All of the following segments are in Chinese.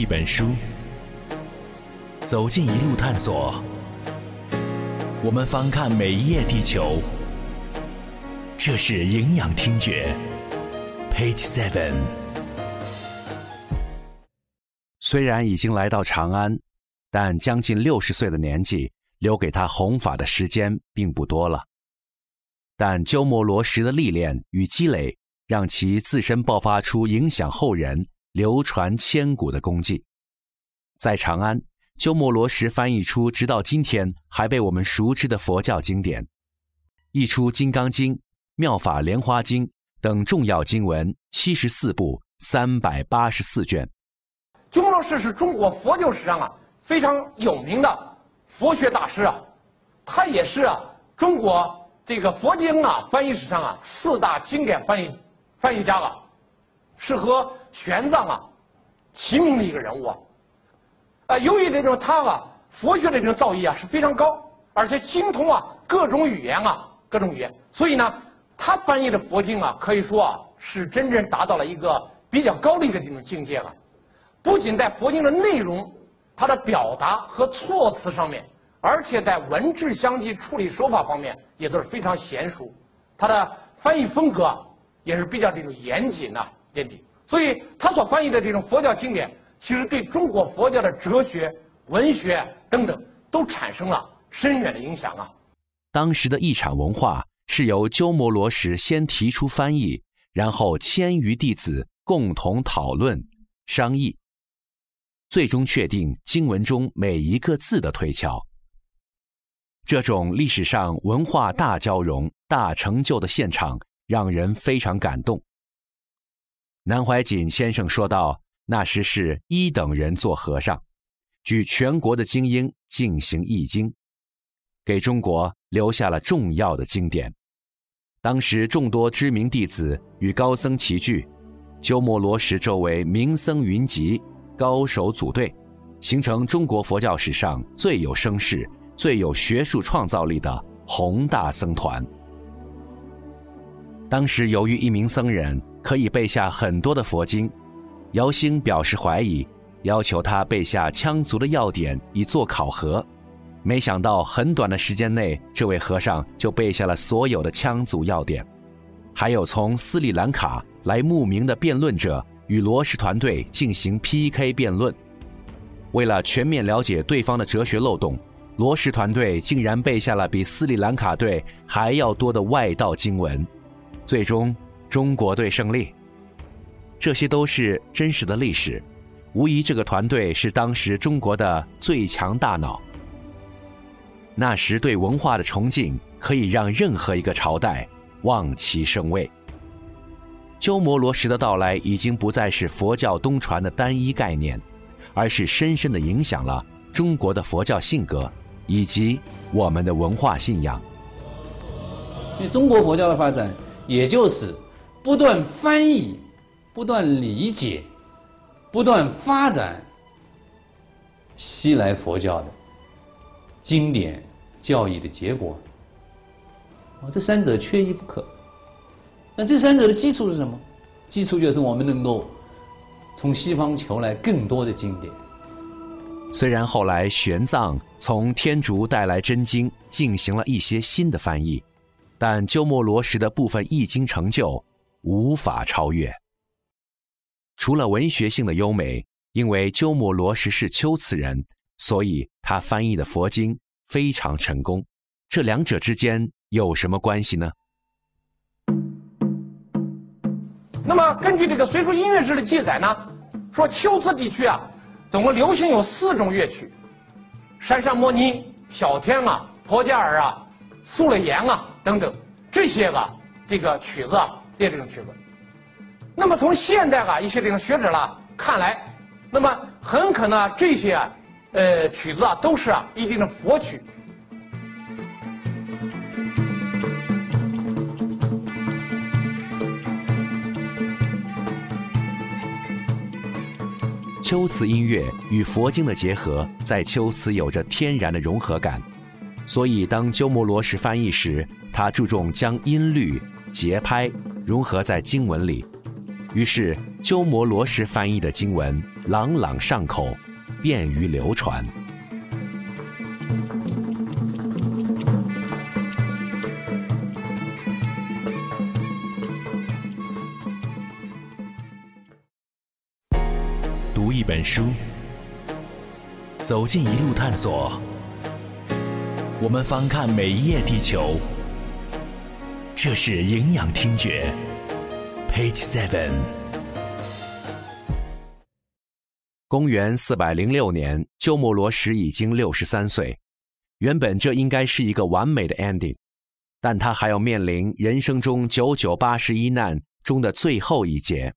一本书，走进一路探索。我们翻看每一页地球，这是营养听觉。Page Seven。虽然已经来到长安，但将近六十岁的年纪，留给他弘法的时间并不多了。但鸠摩罗什的历练与积累，让其自身爆发出影响后人、流传千古的功绩。在长安，鸠摩罗什翻译出直到今天还被我们熟知的佛教经典，译出《金刚经》《妙法莲花经》等重要经文七十四部三百八十四卷。鸠摩罗什是中国佛教史上啊非常有名的佛学大师啊，他也是啊中国。这个佛经啊，翻译史上啊，四大经典翻译翻译家了，是和玄奘啊齐名的一个人物啊。啊，由于这种他啊，佛学的这种造诣啊是非常高，而且精通啊各种语言啊，各种语言，所以呢，他翻译的佛经啊，可以说啊是真正达到了一个比较高的一个这种境界了。不仅在佛经的内容、它的表达和措辞上面。而且在文质相继处理手法方面也都是非常娴熟，他的翻译风格也是比较这种严谨呐严谨，所以他所翻译的这种佛教经典，其实对中国佛教的哲学、文学等等都产生了深远的影响啊。当时的一场文化是由鸠摩罗什先提出翻译，然后千余弟子共同讨论商议，最终确定经文中每一个字的推敲。这种历史上文化大交融、大成就的现场，让人非常感动。南怀瑾先生说道：“那时是一等人做和尚，举全国的精英进行译经，给中国留下了重要的经典。当时众多知名弟子与高僧齐聚，鸠摩罗什周围名僧云集，高手组队，形成中国佛教史上最有声势。”最有学术创造力的宏大僧团。当时，由于一名僧人可以背下很多的佛经，姚兴表示怀疑，要求他背下羌族的要点以作考核。没想到，很短的时间内，这位和尚就背下了所有的羌族要点，还有从斯里兰卡来慕名的辩论者与罗什团队进行 PK 辩论。为了全面了解对方的哲学漏洞。罗什团队竟然背下了比斯里兰卡队还要多的外道经文，最终中国队胜利。这些都是真实的历史，无疑这个团队是当时中国的最强大脑。那时对文化的崇敬可以让任何一个朝代望其生畏。鸠摩罗什的到来已经不再是佛教东传的单一概念，而是深深的影响了中国的佛教性格。以及我们的文化信仰。因为中国佛教的发展，也就是不断翻译、不断理解、不断发展西来佛教的经典教义的结果。啊，这三者缺一不可。那这三者的基础是什么？基础就是我们能够从西方求来更多的经典。虽然后来玄奘从天竺带来真经，进行了一些新的翻译，但鸠摩罗什的部分译经成就无法超越。除了文学性的优美，因为鸠摩罗什是龟兹人，所以他翻译的佛经非常成功。这两者之间有什么关系呢？那么根据这个《隋书音乐志》的记载呢，说龟兹地区啊。总共流行有四种乐曲，山山摩尼、小天啊、婆加尔啊、苏勒言啊等等这些个这个曲子啊，这些这种曲子。那么从现代啊一些这种学者啦看来，那么很可能这些啊呃曲子啊都是啊一定的佛曲。秋词音乐与佛经的结合，在秋词有着天然的融合感，所以当鸠摩罗什翻译时，他注重将音律、节拍融合在经文里，于是鸠摩罗什翻译的经文朗朗上口，便于流传。读一本书，走进一路探索。我们翻看每一页地球，这是营养听觉，Page Seven。公元四百零六年，鸠摩罗什已经六十三岁。原本这应该是一个完美的 ending，但他还要面临人生中九九八十一难中的最后一劫。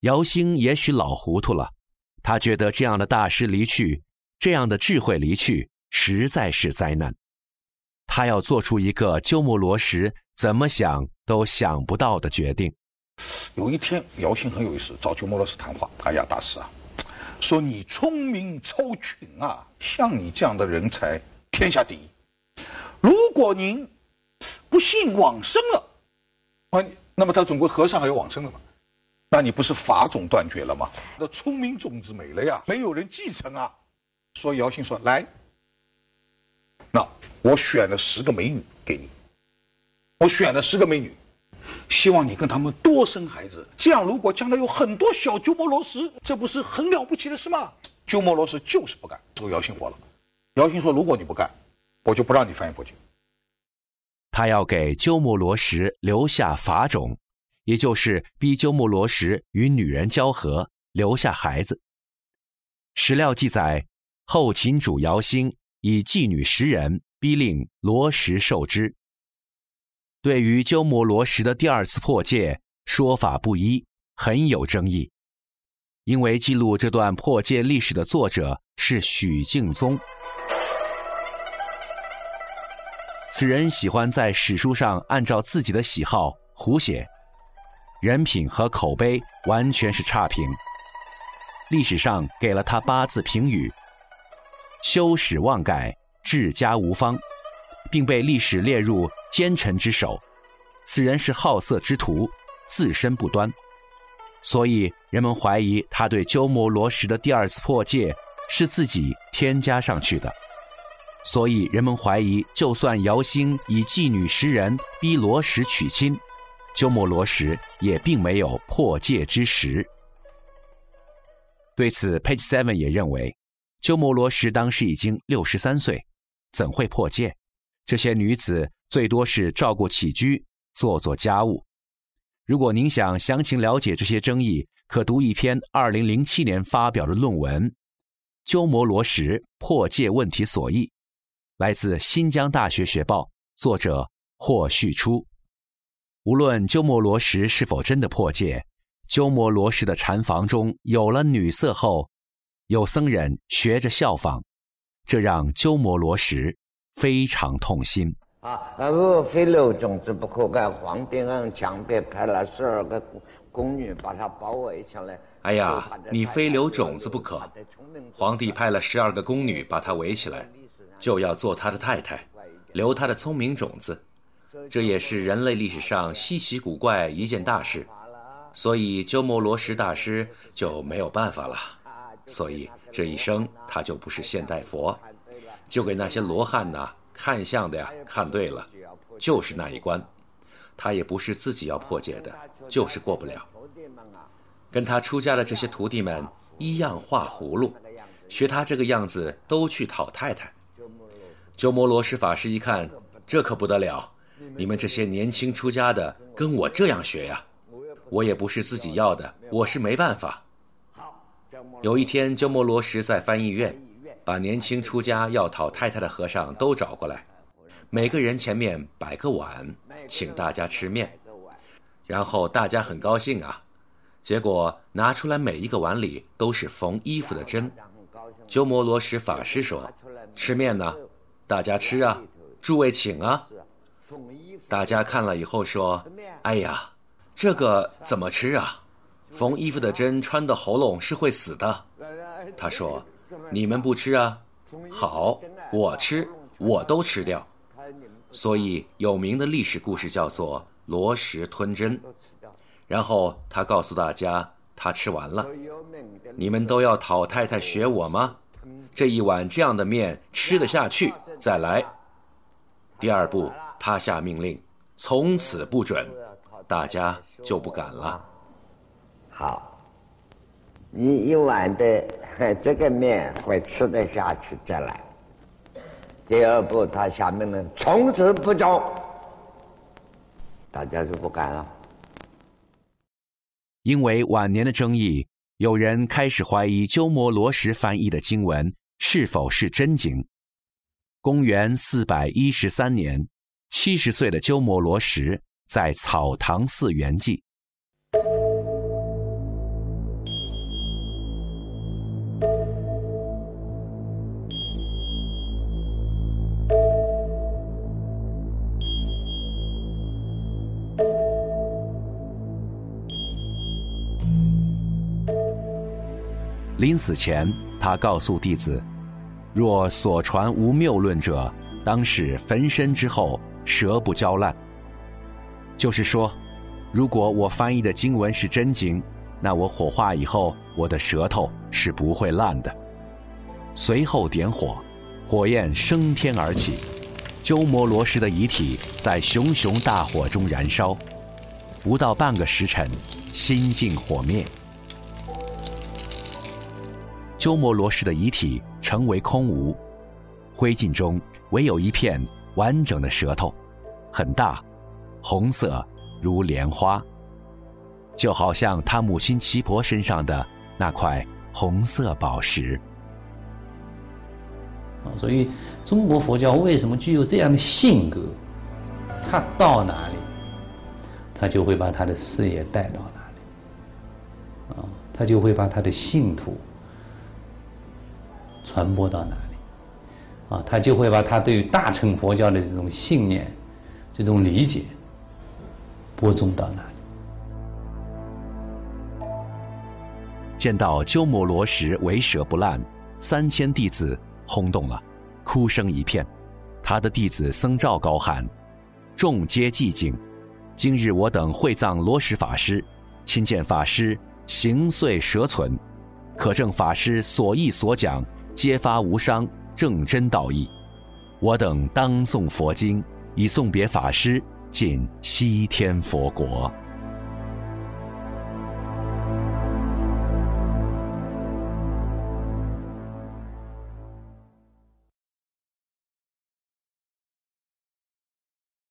姚兴也许老糊涂了，他觉得这样的大师离去，这样的智慧离去，实在是灾难。他要做出一个鸠摩罗什怎么想都想不到的决定。有一天，姚兴很有意思，找鸠摩罗什谈话。哎呀，大师啊，说你聪明超群啊，像你这样的人才，天下第一。如果您不幸往生了，啊，那么他总归和尚还有往生的嘛？那你不是法种断绝了吗？那聪明种子没了呀，没有人继承啊。所以姚兴说：“来，那我选了十个美女给你，我选了十个美女，希望你跟他们多生孩子。这样，如果将来有很多小鸠摩罗什，这不是很了不起的事吗？”鸠摩罗什就是不干，这个姚兴火了。姚兴说：“如果你不干，我就不让你翻译佛经。”他要给鸠摩罗什留下法种。也就是逼鸠摩罗什与女人交合，留下孩子。史料记载，后秦主姚兴以妓女十人逼令罗什受之。对于鸠摩罗什的第二次破戒，说法不一，很有争议。因为记录这段破戒历史的作者是许敬宗，此人喜欢在史书上按照自己的喜好胡写。人品和口碑完全是差评。历史上给了他八字评语：修史忘改，治家无方，并被历史列入奸臣之首。此人是好色之徒，自身不端，所以人们怀疑他对鸠摩罗什的第二次破戒是自己添加上去的。所以人们怀疑，就算姚兴以妓女十人逼罗什娶亲。鸠摩罗什也并没有破戒之时。对此，Page Seven 也认为，鸠摩罗什当时已经六十三岁，怎会破戒？这些女子最多是照顾起居，做做家务。如果您想详情了解这些争议，可读一篇二零零七年发表的论文《鸠摩罗什破戒问题所译》，来自新疆大学学报，作者霍旭初。无论鸠摩罗什是否真的破戒，鸠摩罗什的禅房中有了女色后，有僧人学着效仿，这让鸠摩罗什非常痛心。啊，我非留种子不可，给皇帝让墙壁派了十二个宫女把他包围起来。哎呀，你非留种子不可！皇帝派了十二个宫女把他围起来，就要做他的太太，留他的聪明种子。这也是人类历史上稀奇古怪一件大事，所以鸠摩罗什大师就没有办法了。所以这一生他就不是现代佛，就给那些罗汉呐看相的呀看对了，就是那一关。他也不是自己要破戒的，就是过不了。跟他出家的这些徒弟们一样画葫芦，学他这个样子都去讨太太。鸠摩罗什法师一看，这可不得了。你们这些年轻出家的，跟我这样学呀？我也不是自己要的，我是没办法。有一天，鸠摩罗什在翻译院，把年轻出家要讨太太的和尚都找过来，每个人前面摆个碗，请大家吃面。然后大家很高兴啊，结果拿出来每一个碗里都是缝衣服的针。鸠摩罗什法师说：“吃面呢，大家吃啊，诸位请啊。”大家看了以后说：“哎呀，这个怎么吃啊？缝衣服的针穿的喉咙是会死的。”他说：“你们不吃啊？好，我吃，我都吃掉。”所以有名的历史故事叫做“罗石吞针”。然后他告诉大家：“他吃完了。你们都要讨太太学我吗？这一碗这样的面吃得下去，再来。第二步，他下命令，从此不准，大家就不敢了。好，你一碗的这个面会吃得下去，再来。第二步，他下命令，从此不准，大家就不敢了。因为晚年的争议。有人开始怀疑鸠摩罗什翻译的经文是否是真经。公元四百一十三年，七十岁的鸠摩罗什在草堂寺圆寂。临死前，他告诉弟子：“若所传无谬论者，当使焚身之后舌不焦烂。”就是说，如果我翻译的经文是真经，那我火化以后，我的舌头是不会烂的。随后点火，火焰升天而起，鸠摩罗什的遗体在熊熊大火中燃烧，不到半个时辰，心尽火灭。鸠摩罗什的遗体成为空无，灰烬中唯有一片完整的舌头，很大，红色如莲花，就好像他母亲齐婆身上的那块红色宝石。所以中国佛教为什么具有这样的性格？他到哪里，他就会把他的事业带到哪里，啊，他就会把他的信徒。传播到哪里，啊，他就会把他对于大乘佛教的这种信念、这种理解播种到哪里。见到鸠摩罗什为舍不烂，三千弟子轰动了，哭声一片。他的弟子僧肇高喊：“众皆寂静。今日我等会葬罗什法师，亲见法师形碎蛇存，可证法师所忆所讲。”揭发无伤，正真道义。我等当诵佛经，以送别法师，进西天佛国。